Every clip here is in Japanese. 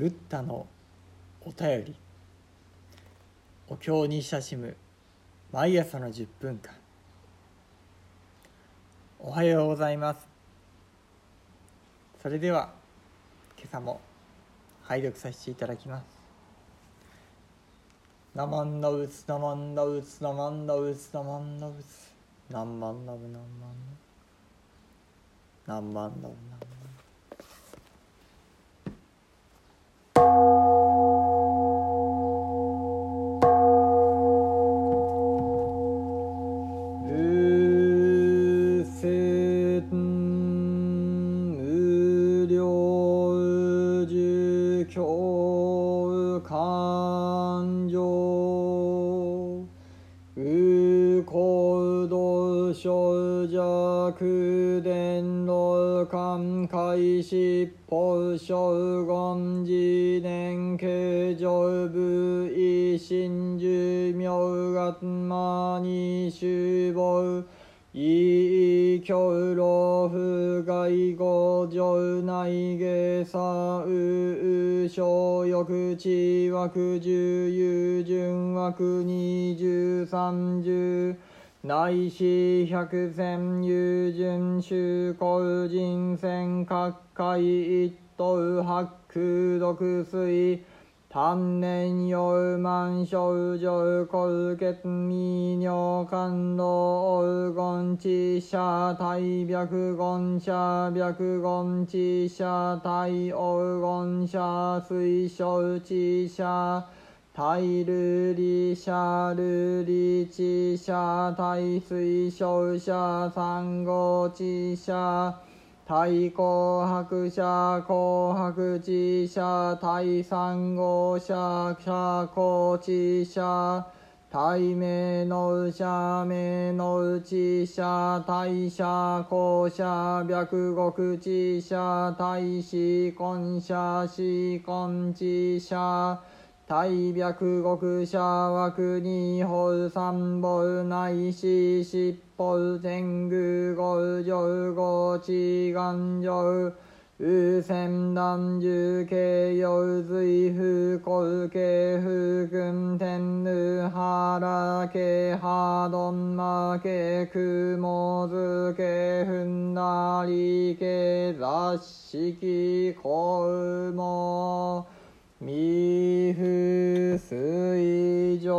ブッダのお便り。お経に親しむ。毎朝の10分間。おはようございます。それでは今朝も拝読させていただきます。ナマンダウツナマンダウツナマンダウツナマンダウツ。ナンマンダブナンマンナンマンダブナンマン無解し法小言自年形状部位真寿命月間に守謀いい教老不外五条内下左右小欲地枠十有順枠二十三十内視百千有順修行人戦各界一等八空毒水丹念幼満少女高血未尿感動黄金地下大白言者白言地下大黄金者水晶地タイルリシャルリチシャタイスイショウシャサンゴチシャタイコハクシャコハクチシャタイサンゴシャシャコチシャタイメノウシャメノウチシャタイシャコシャ白クチシャタイシコンシャシコンチシャ大白国社枠二法三宝内視七宝天狗五条五地願上右仙断十慶陽随不公慶不君天ぬ原慶波丼魔慶雲図慶ふんなり慶雑式公も未不水上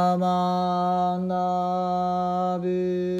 なまなぶ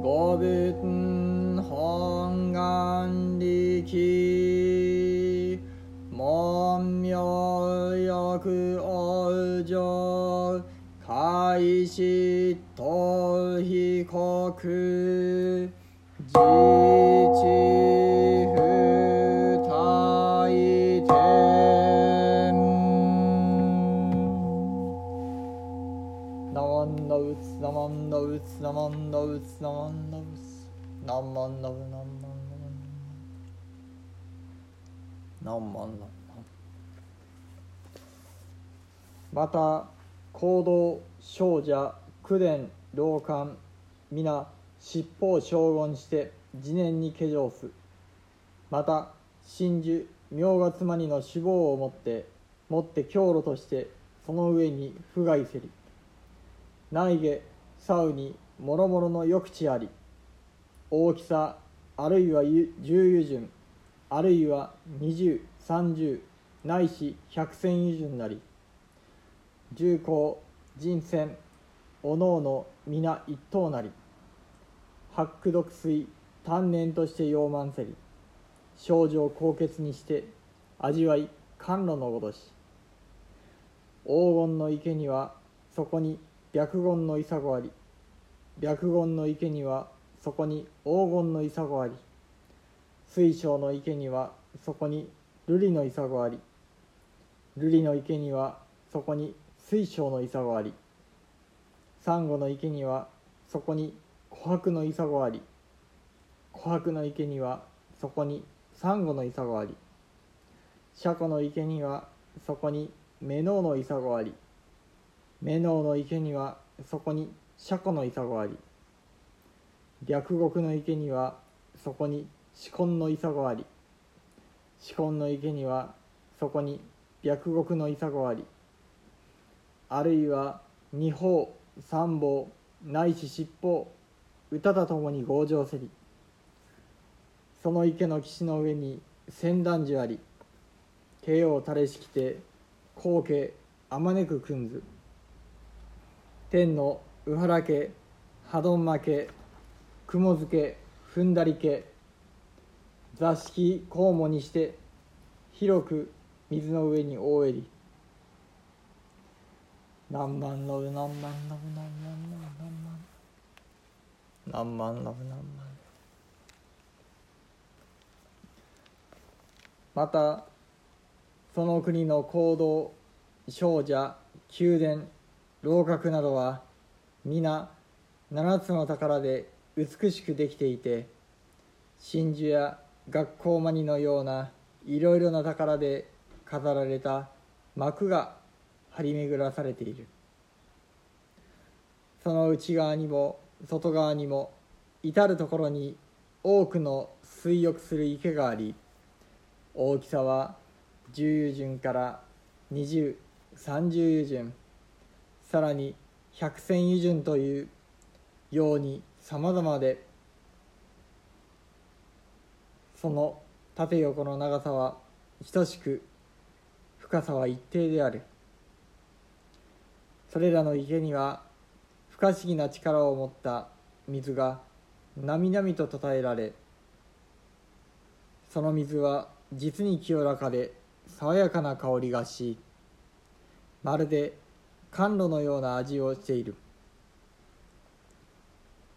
五分本願力門名欲往生開始と被告自治不ンダウツナマンダウツナマンダウツナンマンダウナンマンダウナンマンダウまた行動少女九伝老官皆尻尾を将軍して次年に化粧すまた真珠明月間にの死亡をもってもって強路としてその上に不害せり。内下左右に諸々の抑地あり大きさあるいは十油順あるいは二十三十ないし百千油順なり重工人選おのおの皆一等なり八苦毒水丹念として溶満せり症状高血にして味わい甘露のごとし黄金の池にはそこに白言の潔あり白言の池にはそこに黄金の潔あり。水晶の池にはそこに瑠璃の潔あり。瑠璃の池にはそこに水晶の潔あり。サンゴの池にはそこに琥珀の潔あり。琥珀の池にはそこにサンゴの潔あり。シャコの池にはそこにメノウの潔あり。メノウの池にはそこにシャコの潔あり略国の池にはそこに紫根の潔あり紫根の池にはそこに白国の潔ありあるいは二方三方ないし七方歌とともに強情せりその池の岸の上に千段樹あり慶応垂れしきて皇家あまねくくんず。天の宇原家波動負け雲漬け踏んだり家座敷肛門にして広く水の上に覆えり。何万のぶ何万のぶ何万のぶ何万何万のぶ何万。またその国の行動少女宮殿楼閣などは皆七つの宝で美しくできていて真珠や学校マニのようないろいろな宝で飾られた幕が張り巡らされている。その内側にも外側にも至る所に多くの水浴する池があり大きさは10油順から2030油順さらに百千油順というようにさまざまでその縦横の長さは等しく深さは一定である。それらの池には不可思議な力を持った水がなみなみとたたえられその水は実に清らかで爽やかな香りがしまるで甘露のような味をしている。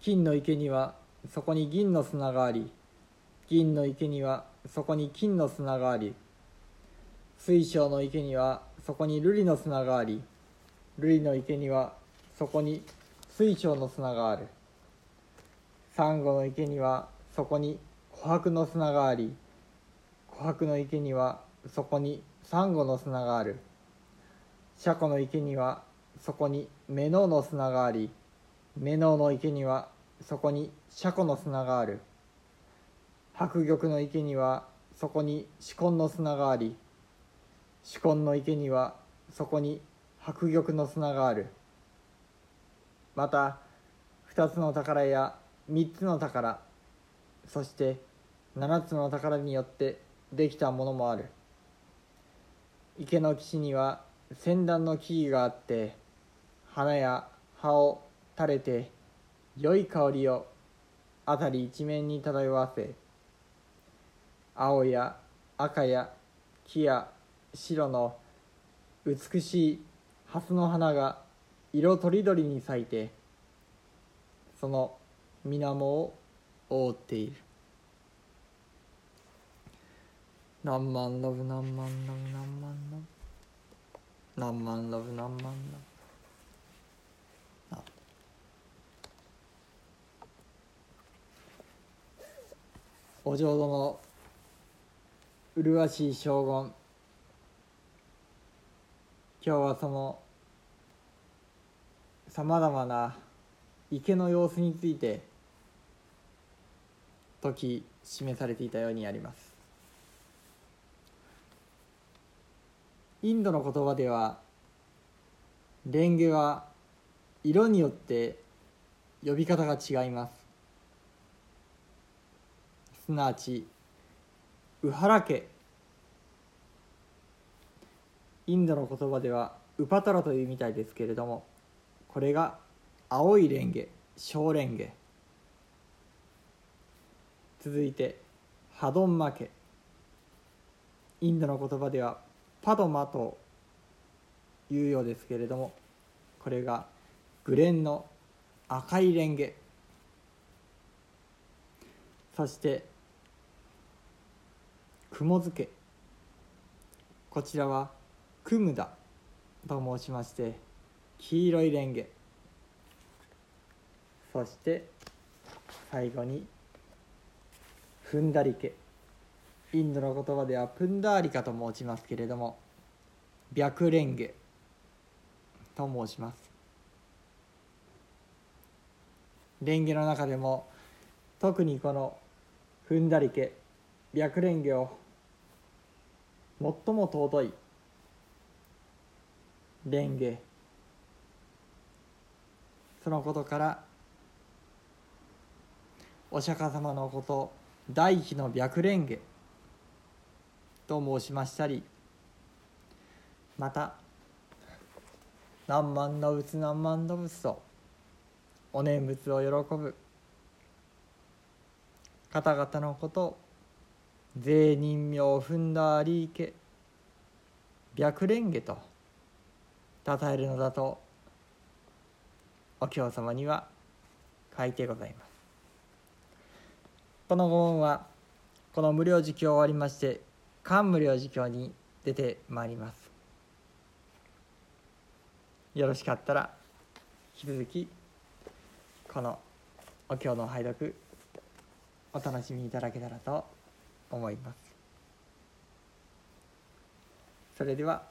金の池にはそこに銀の砂があり銀の池にはそこに金の砂があり水晶の池にはそこに瑠璃の砂があり瑠璃の池にはそこに水晶の砂がある。サンゴの池にはそこに琥珀の砂があり琥珀の池にはそこにサンゴの砂がある。シャコの池にはそこにメノウの砂がありメノウの池にはそこにシャコの砂がある。白玉の池にはそこに紫根の砂があり紫根の池にはそこに白玉の砂がある。また二つの宝や三つの宝そして七つの宝によってできたものもある。池の岸には千段の木々があって花や葉を垂れて良い香りを辺り一面に漂わせ青や赤や木や白の美しい蓮の花が色とりどりに咲いてその水面を覆っている。何万ロブ何万ロブ何万ロブ何万ロブ何万ロブ。お浄土の麗しい将軍今日はそのさまざまな池の様子について時示されていたようにあります。インドの言葉ではレンゲは色によって呼び方が違います。すなわちウハラ家インドの言葉ではウパタラというみたいですけれどもこれが青いレンゲ小レンゲ。続いてハドンマ家インドの言葉ではパドマというようですけれどもこれがグレンの赤いレンゲ。そして雲漬け。こちらはクムダと申しまして黄色いレンゲ。そして最後に踏んだりけ。インドの言葉ではプンダーリカと申しますけれども白レンゲと申しますレンゲの中でも特にこの踏んだりけ白レンゲを最も尊いレンゲ。そのことからお釈迦様のこと大悲の白蓮華と申しましたりまた何万の仏何万の仏とお念仏を喜ぶ方々のこと税人名を踏んだありいけ白蓮華と称えるのだとお経様には書いてございます。このご問はこの無料儒教終わりまして漢無料儒教に出てまいります。よろしかったら引き続きこのお経の拝読お楽しみいただけたらと思います。それでは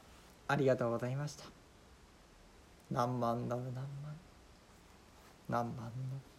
ありがとうございました。何万の何万何万の